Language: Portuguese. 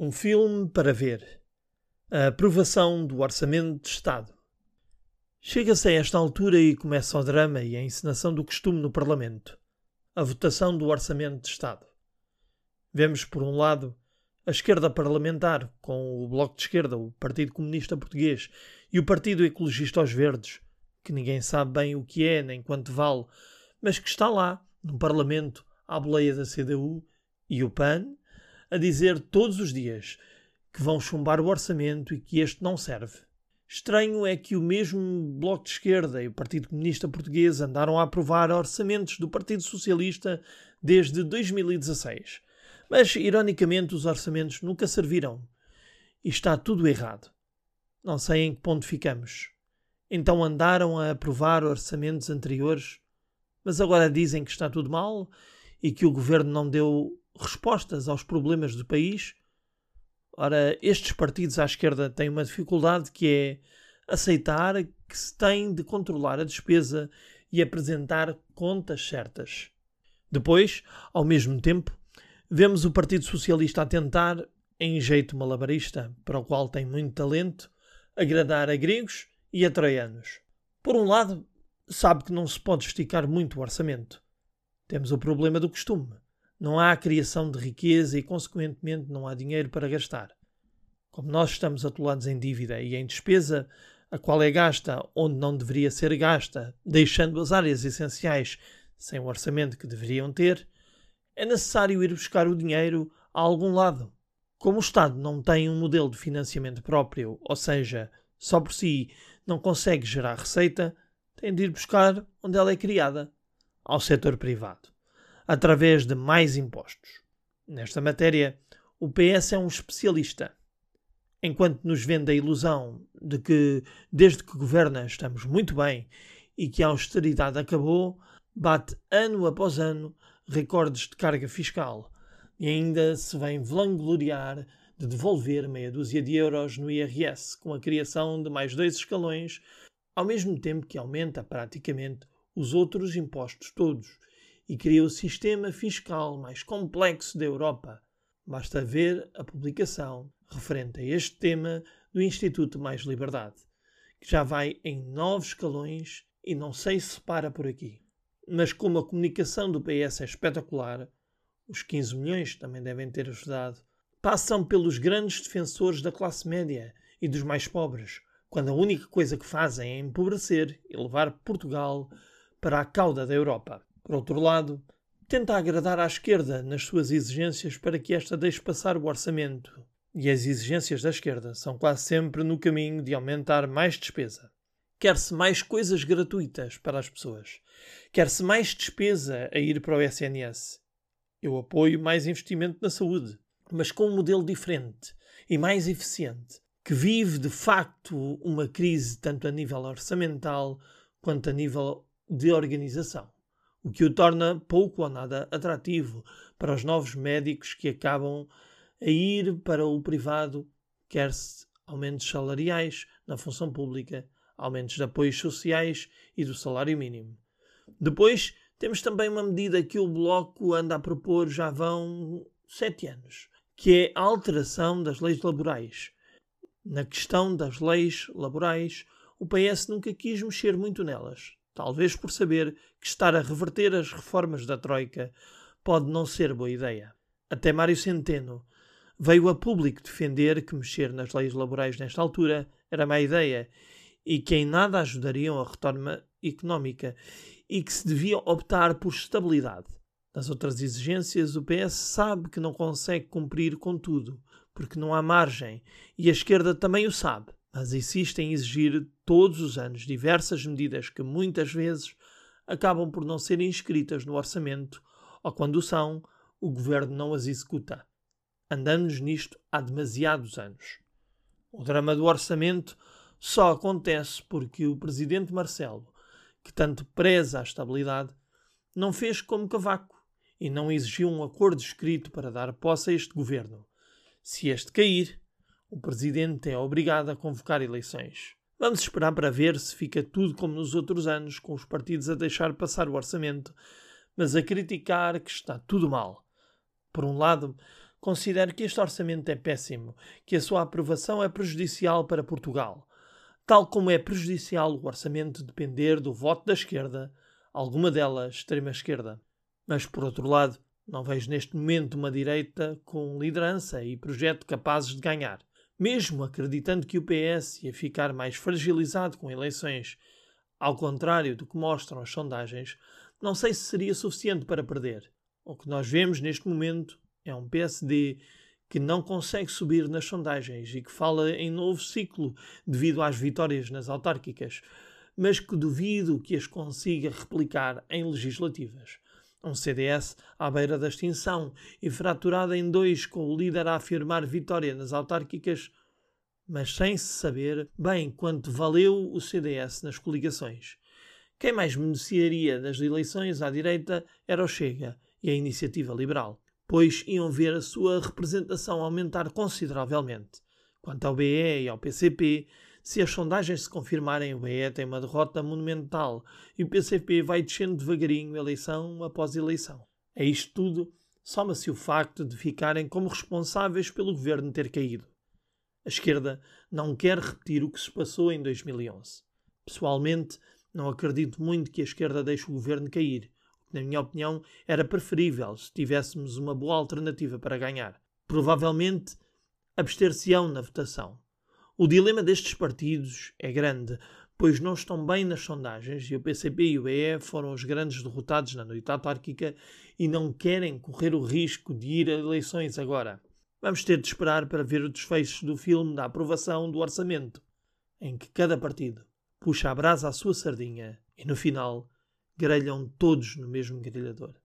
Um filme para ver. A aprovação do Orçamento de Estado. Chega-se a esta altura e começa o drama e a encenação do costume no Parlamento. A votação do Orçamento de Estado. Vemos, por um lado, a esquerda parlamentar, com o Bloco de Esquerda, o Partido Comunista Português e o Partido Ecologista aos Verdes, que ninguém sabe bem o que é nem quanto vale, mas que está lá, no Parlamento, à boleia da CDU, e o PAN, a dizer todos os dias que vão chumbar o orçamento e que este não serve. Estranho é que o mesmo Bloco de Esquerda e o Partido Comunista Português andaram a aprovar orçamentos do Partido Socialista desde 2016. Mas, ironicamente, os orçamentos nunca serviram. E está tudo errado. Não sei em que ponto ficamos. Então andaram a aprovar orçamentos anteriores, mas agora dizem que está tudo mal e que o governo não deu respostas aos problemas do país. Ora, estes partidos à esquerda têm uma dificuldade que é aceitar que se tem de controlar a despesa e apresentar contas certas. Depois, ao mesmo tempo, vemos o Partido Socialista a tentar, em jeito malabarista, para o qual tem muito talento, agradar a gregos e a troianos. Por um lado, sabe que não se pode esticar muito o orçamento. Temos o problema do costume não há criação de riqueza e, consequentemente, não há dinheiro para gastar. Como nós estamos atolados em dívida e em despesa, a qual é gasta onde não deveria ser gasta, deixando as áreas essenciais sem o orçamento que deveriam ter, é necessário ir buscar o dinheiro a algum lado. Como o Estado não tem um modelo de financiamento próprio, ou seja, só por si não consegue gerar receita, tem de ir buscar onde ela é criada, ao setor privado através de mais impostos. Nesta matéria, o PS é um especialista. Enquanto nos vende a ilusão de que, desde que governa, estamos muito bem e que a austeridade acabou, bate ano após ano recordes de carga fiscal e ainda se vem vangloriar de devolver meia dúzia de euros no IRS com a criação de mais dois escalões, ao mesmo tempo que aumenta praticamente os outros impostos todos e cria o sistema fiscal mais complexo da Europa. Basta ver a publicação referente a este tema do Instituto Mais Liberdade, que já vai em nove escalões e não sei se para por aqui. Mas como a comunicação do PS é espetacular, os 15 milhões também devem ter ajudado, passam pelos grandes defensores da classe média e dos mais pobres, quando a única coisa que fazem é empobrecer e levar Portugal para a cauda da Europa. Por outro lado, tenta agradar à esquerda nas suas exigências para que esta deixe passar o orçamento. E as exigências da esquerda são quase sempre no caminho de aumentar mais despesa. Quer-se mais coisas gratuitas para as pessoas. Quer-se mais despesa a ir para o SNS. Eu apoio mais investimento na saúde, mas com um modelo diferente e mais eficiente, que vive de facto uma crise tanto a nível orçamental quanto a nível de organização o que o torna pouco ou nada atrativo para os novos médicos que acabam a ir para o privado, quer-se aumentos salariais na função pública, aumentos de apoios sociais e do salário mínimo. Depois, temos também uma medida que o Bloco anda a propor já vão sete anos, que é a alteração das leis laborais. Na questão das leis laborais, o PS nunca quis mexer muito nelas talvez por saber que estar a reverter as reformas da Troika pode não ser boa ideia. Até Mário Centeno veio a público defender que mexer nas leis laborais nesta altura era má ideia e que em nada ajudariam a reforma económica e que se devia optar por estabilidade. Nas outras exigências, o PS sabe que não consegue cumprir com tudo, porque não há margem, e a esquerda também o sabe mas insiste em exigir todos os anos diversas medidas que muitas vezes acabam por não ser inscritas no orçamento ou quando são, o governo não as executa. Andamos nisto há demasiados anos. O drama do orçamento só acontece porque o presidente Marcelo, que tanto preza a estabilidade, não fez como Cavaco e não exigiu um acordo escrito para dar posse a este governo. Se este cair, o presidente é obrigado a convocar eleições. Vamos esperar para ver se fica tudo como nos outros anos, com os partidos a deixar passar o orçamento, mas a criticar que está tudo mal. Por um lado, considero que este orçamento é péssimo, que a sua aprovação é prejudicial para Portugal, tal como é prejudicial o orçamento depender do voto da esquerda, alguma delas extrema-esquerda. Mas, por outro lado, não vejo neste momento uma direita com liderança e projeto capazes de ganhar. Mesmo acreditando que o PS ia ficar mais fragilizado com eleições, ao contrário do que mostram as sondagens, não sei se seria suficiente para perder. O que nós vemos neste momento é um PSD que não consegue subir nas sondagens e que fala em novo ciclo devido às vitórias nas autárquicas, mas que duvido que as consiga replicar em legislativas. Um CDS à beira da extinção e fraturado em dois, com o líder a afirmar vitória nas autárquicas, mas sem se saber bem quanto valeu o CDS nas coligações. Quem mais beneficiaria das eleições à direita era o Chega e a Iniciativa Liberal pois iam ver a sua representação aumentar consideravelmente. Quanto ao BE e ao PCP, se as sondagens se confirmarem, o BE tem uma derrota monumental e o PCP vai descendo devagarinho eleição após eleição. A isto tudo soma-se o facto de ficarem como responsáveis pelo governo ter caído. A esquerda não quer repetir o que se passou em 2011. Pessoalmente, não acredito muito que a esquerda deixe o governo cair na minha opinião, era preferível se tivéssemos uma boa alternativa para ganhar. Provavelmente abster-se-ão na votação. O dilema destes partidos é grande, pois não estão bem nas sondagens e o PCP e o BE foram os grandes derrotados na noite autárquica e não querem correr o risco de ir a eleições agora. Vamos ter de esperar para ver o desfecho do filme da aprovação do orçamento, em que cada partido puxa a brasa à sua sardinha e no final grelham todos no mesmo grelhador.